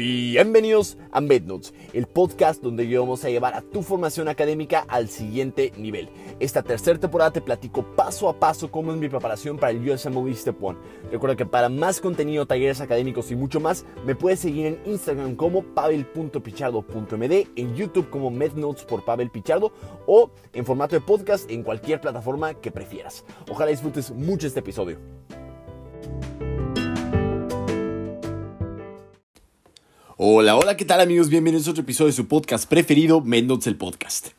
Bienvenidos a MedNotes, el podcast donde vamos a llevar a tu formación académica al siguiente nivel. Esta tercera temporada te platico paso a paso cómo es mi preparación para el USMLE Step 1. Recuerda que para más contenido, talleres académicos y mucho más, me puedes seguir en Instagram como pavel.pichardo.md, en YouTube como MedNotes por Pavel Pichardo o en formato de podcast en cualquier plataforma que prefieras. Ojalá disfrutes mucho este episodio. Hola, hola, ¿qué tal amigos? Bienvenidos a otro episodio de su podcast preferido, Mendoz el Podcast.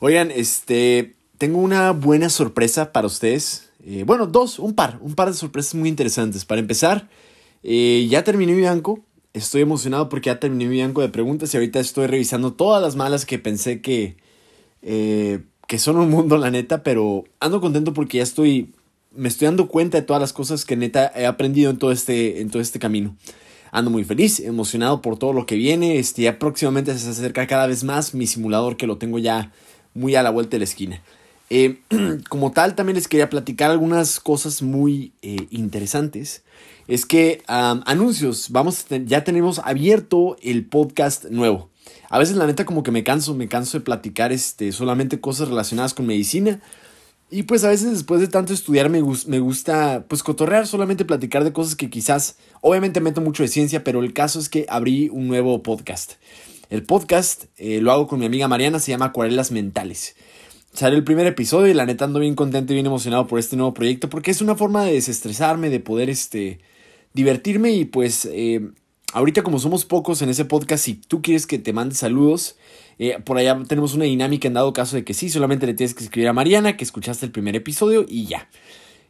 Oigan, este, tengo una buena sorpresa para ustedes. Eh, bueno, dos, un par, un par de sorpresas muy interesantes. Para empezar, eh, ya terminé mi banco. Estoy emocionado porque ya terminé mi banco de preguntas y ahorita estoy revisando todas las malas que pensé que, eh, que son un mundo, la neta, pero ando contento porque ya estoy, me estoy dando cuenta de todas las cosas que neta he aprendido en todo este, en todo este camino ando muy feliz, emocionado por todo lo que viene. Este, ya próximamente se acerca cada vez más mi simulador que lo tengo ya muy a la vuelta de la esquina. Eh, como tal, también les quería platicar algunas cosas muy eh, interesantes. Es que anuncios, vamos, ya tenemos abierto el podcast nuevo. A veces la neta como que me canso, me canso de platicar este, solamente cosas relacionadas con medicina. Y pues a veces después de tanto estudiar me, me gusta pues cotorrear, solamente platicar de cosas que quizás, obviamente meto mucho de ciencia, pero el caso es que abrí un nuevo podcast. El podcast eh, lo hago con mi amiga Mariana, se llama Acuarelas Mentales. Sale el primer episodio y la neta ando bien contento y bien emocionado por este nuevo proyecto porque es una forma de desestresarme, de poder este, divertirme y pues eh, ahorita como somos pocos en ese podcast, si tú quieres que te mande saludos, eh, por allá tenemos una dinámica en dado caso de que sí, solamente le tienes que escribir a Mariana que escuchaste el primer episodio y ya.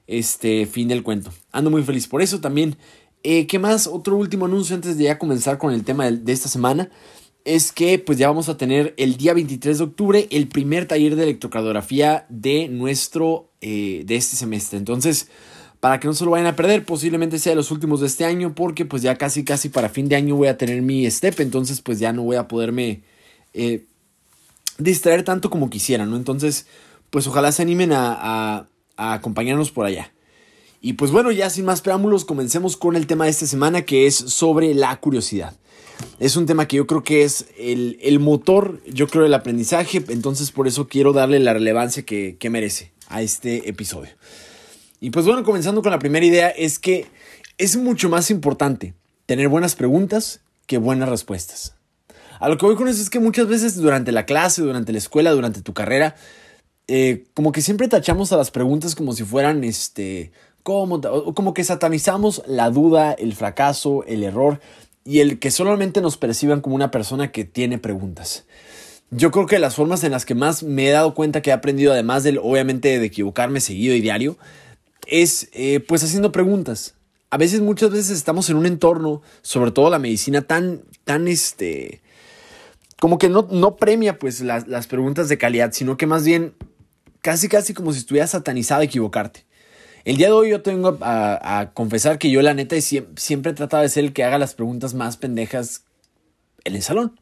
Este, fin del cuento. Ando muy feliz por eso también. Eh, ¿Qué más? Otro último anuncio antes de ya comenzar con el tema de, esta semana. Es que pues ya vamos a tener el día 23 de octubre el primer taller de electrocardiografía de nuestro, eh, de este semestre. Entonces, para que no se lo vayan a perder, posiblemente sea de los últimos de este año, porque pues ya casi casi para fin de año voy a tener mi step, entonces pues ya no voy a poderme eh, distraer tanto como quisieran, ¿no? Entonces, pues ojalá se animen a, acompañarnos por allá. Y pues bueno, ya sin más preámbulos, comencemos con el tema de esta semana que es sobre la curiosidad. Es un tema que yo creo que es el, motor, yo creo, del aprendizaje, entonces por eso quiero darle la relevancia que merece a este episodio. Y pues bueno, comenzando con la primera idea, es que es mucho más importante tener buenas preguntas que buenas respuestas. A lo que voy con eso es que muchas veces durante la clase, durante la escuela, durante tu carrera, eh, como que siempre tachamos a las preguntas como si fueran, este, como, como que satanizamos la duda, el fracaso, el error y el que solamente nos perciban como una persona que tiene preguntas. Yo creo que las formas en las que más me he dado cuenta que he aprendido, además del obviamente de equivocarme seguido y diario, es eh, pues haciendo preguntas. A veces, muchas veces estamos en un entorno, sobre todo la medicina, tan, tan este, como que no, no premia pues las, preguntas de calidad, sino que más bien casi casi como si estuvieras satanizado equivocarte. El día de hoy yo tengo a, confesar que yo la neta siempre, he tratado de ser el que haga las preguntas más pendejas en el salón.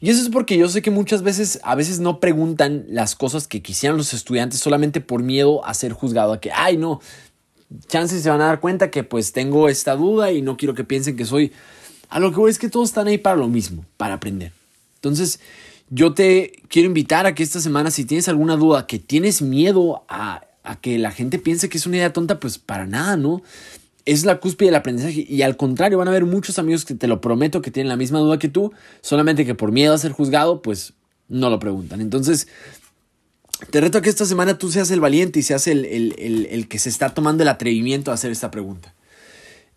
Y eso es porque yo sé que muchas veces, a veces no preguntan las cosas que quisieran los estudiantes solamente por miedo a ser juzgado, a que, ay no, chances se van a dar cuenta que pues tengo esta duda y no quiero que piensen que soy... A lo que voy es que todos están ahí para lo mismo, para aprender. Entonces, yo te quiero invitar a que esta semana, si tienes alguna duda, que tienes miedo a, que la gente piense que es una idea tonta, pues para nada, ¿no? Es la cúspide del aprendizaje y al contrario, van a haber muchos amigos que te lo prometo que tienen la misma duda que tú, solamente que por miedo a ser juzgado, pues no lo preguntan. Entonces, te reto a que esta semana tú seas el valiente y seas el, el, que se está tomando el atrevimiento a hacer esta pregunta.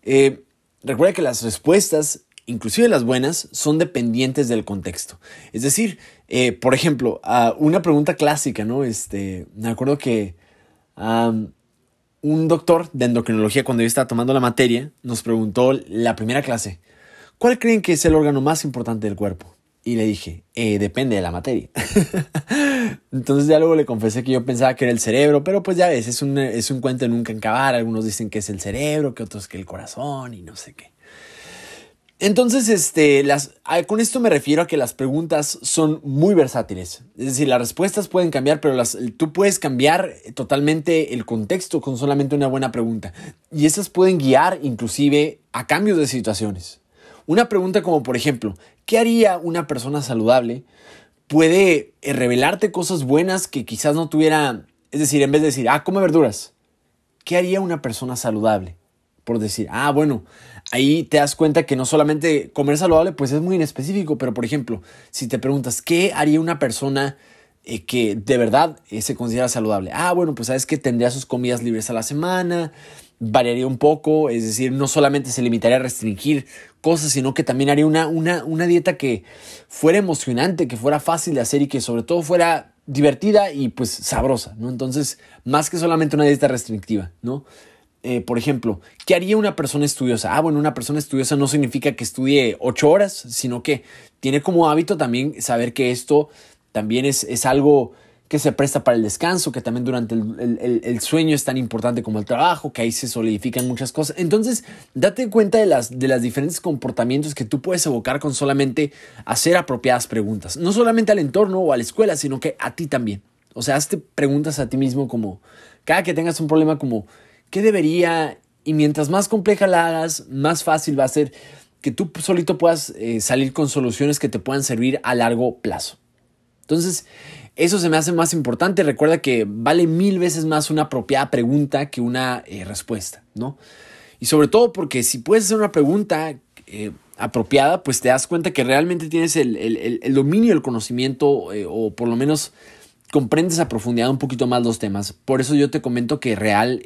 Eh, recuerda que las respuestas inclusive las buenas, son dependientes del contexto. Es decir, eh, por ejemplo, una pregunta clásica, ¿no? Este, me acuerdo que un doctor de endocrinología, cuando yo estaba tomando la materia, nos preguntó la primera clase, ¿cuál creen que es el órgano más importante del cuerpo? Y le dije, eh, depende de la materia. Entonces ya luego le confesé que yo pensaba que era el cerebro, pero pues ya ves, es un, es un cuento nunca acabar. Algunos dicen que es el cerebro, que otros que el corazón y no sé qué. Entonces, este, con esto me refiero a que las preguntas son muy versátiles. Es decir, las respuestas pueden cambiar, pero las, tú puedes cambiar totalmente el contexto con solamente una buena pregunta. Y esas pueden guiar inclusive a cambios de situaciones. Una pregunta como por ejemplo, ¿qué haría una persona saludable? Puede eh, revelarte cosas buenas que quizás no tuviera, es decir, en vez de decir, ah, come verduras, ¿qué haría una persona saludable? Por decir, ah, bueno, ahí te das cuenta que no solamente comer saludable, pues es muy inespecífico, pero por ejemplo, si te preguntas, ¿qué haría una persona eh, que de verdad eh, se considera saludable? Ah, bueno, pues sabes que tendría sus comidas libres a la semana, variaría un poco, es decir, no solamente se limitaría a restringir cosas, sino que también haría una, una, una dieta que fuera emocionante, que fuera fácil de hacer y que sobre todo fuera divertida y pues sabrosa, ¿no? Entonces, más que solamente una dieta restrictiva, ¿no? Eh, por ejemplo, ¿qué haría una persona estudiosa? Ah, bueno, una persona estudiosa no significa que estudie ocho horas, sino que tiene como hábito también saber que esto también es, es algo que se presta para el descanso, que también durante el, sueño es tan importante como el trabajo, que ahí se solidifican muchas cosas. Entonces, date cuenta de las, de las diferentes comportamientos que tú puedes evocar con solamente hacer apropiadas preguntas. No solamente al entorno o a la escuela, sino que a ti también. O sea, hazte preguntas a ti mismo como, cada que tengas un problema como, ¿qué debería? Y mientras más compleja la hagas, más fácil va a ser que tú solito puedas eh, salir con soluciones que te puedan servir a largo plazo. Entonces, eso se me hace más importante. Recuerda que vale mil veces más una apropiada pregunta que una eh, respuesta, ¿no? Y sobre todo porque si puedes hacer una pregunta eh, apropiada, pues te das cuenta que realmente tienes el, dominio, el conocimiento, eh, o por lo menos comprendes a profundidad un poquito más los temas. Por eso yo te comento que real,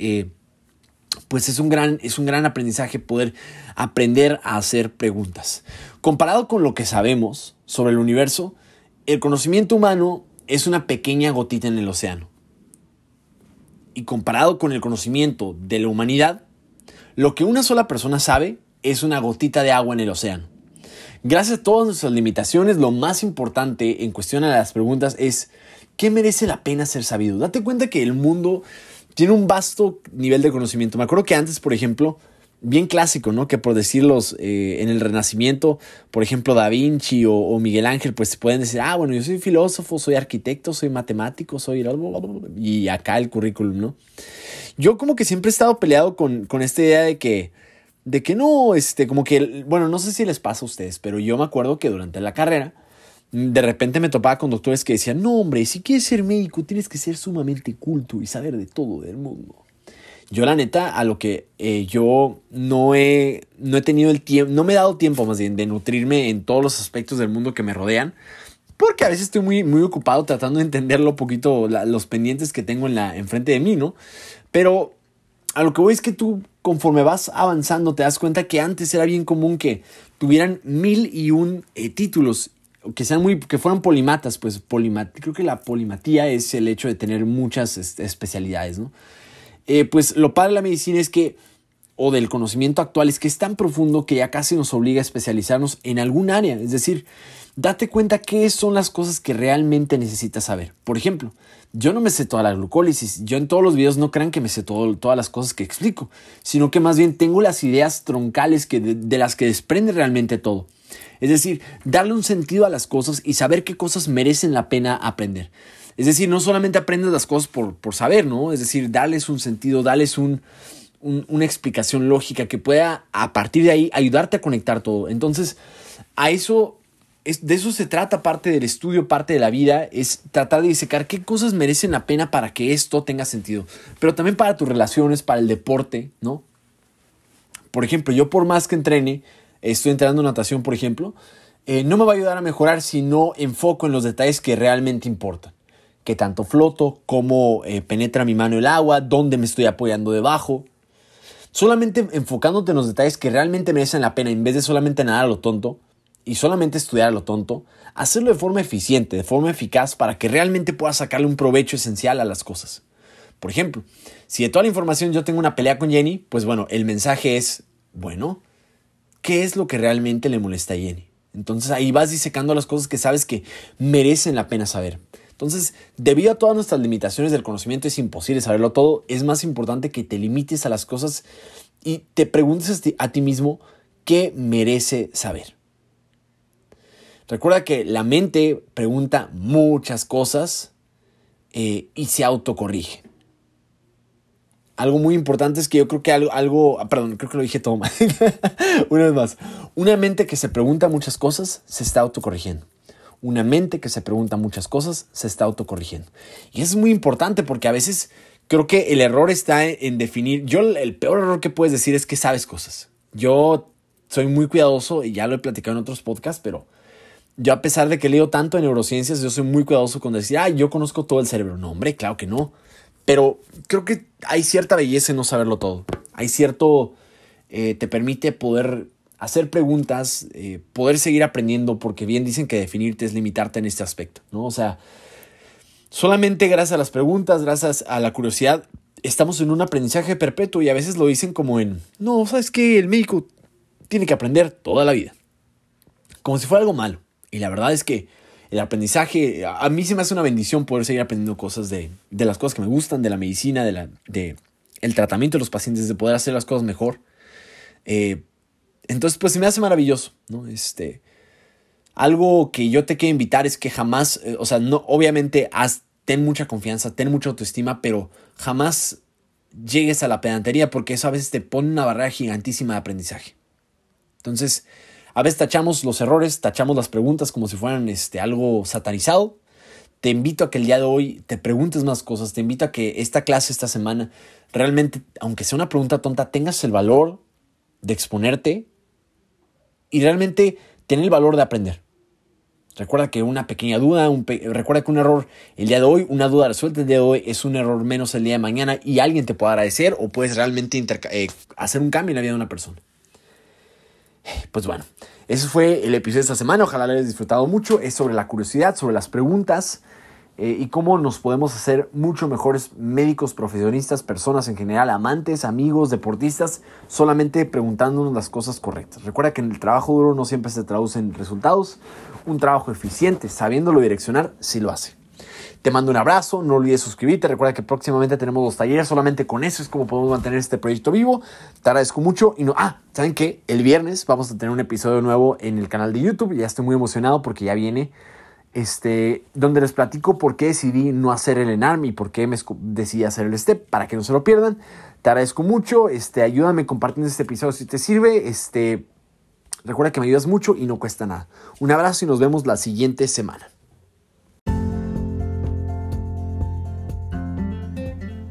pues es un, gran, es un gran aprendizaje poder aprender a hacer preguntas. Comparado con lo que sabemos sobre el universo, el conocimiento humano es una pequeña gotita en el océano. Y comparado con el conocimiento de la humanidad, lo que una sola persona sabe es una gotita de agua en el océano. Gracias a todas nuestras limitaciones, lo más importante en cuestión a las preguntas es ¿qué merece la pena ser sabido? Date cuenta que el mundo tiene un vasto nivel de conocimiento. Me acuerdo que antes, por ejemplo, bien clásico, ¿no? Que por decirlos eh, en el Renacimiento, por ejemplo, Da Vinci o, Miguel Ángel, pues pueden decir, ah, bueno, yo soy filósofo, soy arquitecto, soy matemático, soy... Y acá el currículum, ¿no? Yo como que siempre he estado peleado con, con esta idea de que, de que no, este, como que, bueno, no sé si les pasa a ustedes, pero yo me acuerdo que durante la carrera, de repente me topaba con doctores que decían, no, hombre, si quieres ser médico, tienes que ser sumamente culto y saber de todo del mundo. Yo la neta, a lo que eh, yo no he, no he tenido el tiempo, no me he dado tiempo más bien de nutrirme en todos los aspectos del mundo que me rodean, porque a veces estoy muy, muy ocupado tratando de entender lo poquito, los pendientes que tengo en la, enfrente de mí, ¿no? Pero a lo que voy es que tú, conforme vas avanzando, te das cuenta que antes era bien común que tuvieran mil y un eh, títulos que sean muy que fueran polimatas pues polimat creo que la polimatía es el hecho de tener muchas especialidades no eh, pues lo padre de la medicina es que, o del conocimiento actual, es que es tan profundo que ya casi nos obliga a especializarnos en algún área. Es decir, date cuenta qué son las cosas que realmente necesitas saber. Por ejemplo, yo no me sé toda la glucólisis. Yo en todos los videos no crean que me sé todas las cosas que explico, sino que más bien tengo las ideas troncales que de las que desprende realmente todo. Es decir, darle un sentido a las cosas y saber qué cosas merecen la pena aprender. Es decir, no solamente aprendes las cosas por, por saber, ¿no? Es decir, darles un sentido, darles un, una explicación lógica que pueda a partir de ahí ayudarte a conectar todo. Entonces, a eso, es, de eso se trata parte del estudio, parte de la vida, es tratar de disecar qué cosas merecen la pena para que esto tenga sentido. Pero también para tus relaciones, para el deporte, ¿no? Por ejemplo, yo por más que entrene, estoy entrenando natación, por ejemplo, eh, no me va a ayudar a mejorar si no enfoco en los detalles que realmente importan qué tanto floto, cómo eh, penetra mi mano el agua, dónde me estoy apoyando debajo. Solamente enfocándote en los detalles que realmente merecen la pena, en vez de solamente nadar a lo tonto y solamente estudiar a lo tonto, hacerlo de forma eficiente, de forma eficaz, para que realmente puedas sacarle un provecho esencial a las cosas. Por ejemplo, si de toda la información yo tengo una pelea con Jenny, pues bueno, el mensaje es, bueno, ¿qué es lo que realmente le molesta a Jenny? Entonces ahí vas disecando las cosas que sabes que merecen la pena saber. Entonces, debido a todas nuestras limitaciones del conocimiento, es imposible saberlo todo. Es más importante que te limites a las cosas y te preguntes a ti mismo qué merece saber. Recuerda que la mente pregunta muchas cosas eh, y se autocorrige. Algo muy importante es que yo creo que algo, algo ah, perdón, creo que lo dije todo mal. Una vez más, una mente que se pregunta muchas cosas se está autocorrigiendo. Una mente que se pregunta muchas cosas se está autocorrigiendo. Y es muy importante porque a veces creo que el error está en, definir, yo el peor error que puedes decir es que sabes cosas. Yo soy muy cuidadoso y ya lo he platicado en otros podcasts, pero yo a pesar de que leo tanto en neurociencias, yo soy muy cuidadoso con decir, ah, yo conozco todo el cerebro. No, hombre, claro que no. Pero creo que hay cierta belleza en no saberlo todo. Hay cierto, eh, te permite poder hacer preguntas, eh, poder seguir aprendiendo, porque bien dicen que definirte es limitarte en este aspecto, ¿no? O sea, solamente gracias a las preguntas, gracias a la curiosidad, estamos en un aprendizaje perpetuo y a veces lo dicen como en, no, sabes que el médico tiene que aprender toda la vida, como si fuera algo malo. Y la verdad es que el aprendizaje, a mí se me hace una bendición poder seguir aprendiendo cosas de, de las cosas que me gustan, de la medicina, de, la, de el tratamiento de los pacientes, de poder hacer las cosas mejor. Eh, entonces, pues se me hace maravilloso, ¿no? Este, algo que yo te quiero invitar es que jamás, eh, o sea, no, obviamente, haz, ten mucha confianza, ten mucha autoestima, pero jamás llegues a la pedantería porque eso a veces te pone una barrera gigantísima de aprendizaje. Entonces, a veces tachamos los errores, tachamos las preguntas como si fueran este, algo satanizado. Te invito a que el día de hoy te preguntes más cosas, te invito a que esta clase, esta semana, realmente, aunque sea una pregunta tonta, tengas el valor de exponerte y realmente tener el valor de aprender. Recuerda que una pequeña duda, un recuerda que un error el día de hoy, una duda resuelta el día de hoy es un error menos el día de mañana y alguien te puede agradecer o puedes realmente eh, hacer un cambio en la vida de una persona. Pues bueno, ese fue el episodio de esta semana. Ojalá lo hayas disfrutado mucho. Es sobre la curiosidad, sobre las preguntas eh, y cómo nos podemos hacer mucho mejores médicos, profesionistas, personas en general, amantes, amigos, deportistas, solamente preguntándonos las cosas correctas. Recuerda que en el trabajo duro no siempre se traduce en resultados. Un trabajo eficiente, sabiéndolo direccionar, sí lo hace. Te mando un abrazo, no olvides suscribirte, recuerda que próximamente tenemos los talleres, solamente con eso es como podemos mantener este proyecto vivo. Te agradezco mucho y no, ah, ¿saben qué? El viernes vamos a tener un episodio nuevo en el canal de YouTube, ya estoy muy emocionado porque ya viene este, donde les platico por qué decidí no hacer el ENARM y por qué me decidí hacer el STEP, para que no se lo pierdan. Te agradezco mucho, este, ayúdame compartiendo este episodio si te sirve, este, recuerda que me ayudas mucho y no cuesta nada. Un abrazo y nos vemos la siguiente semana.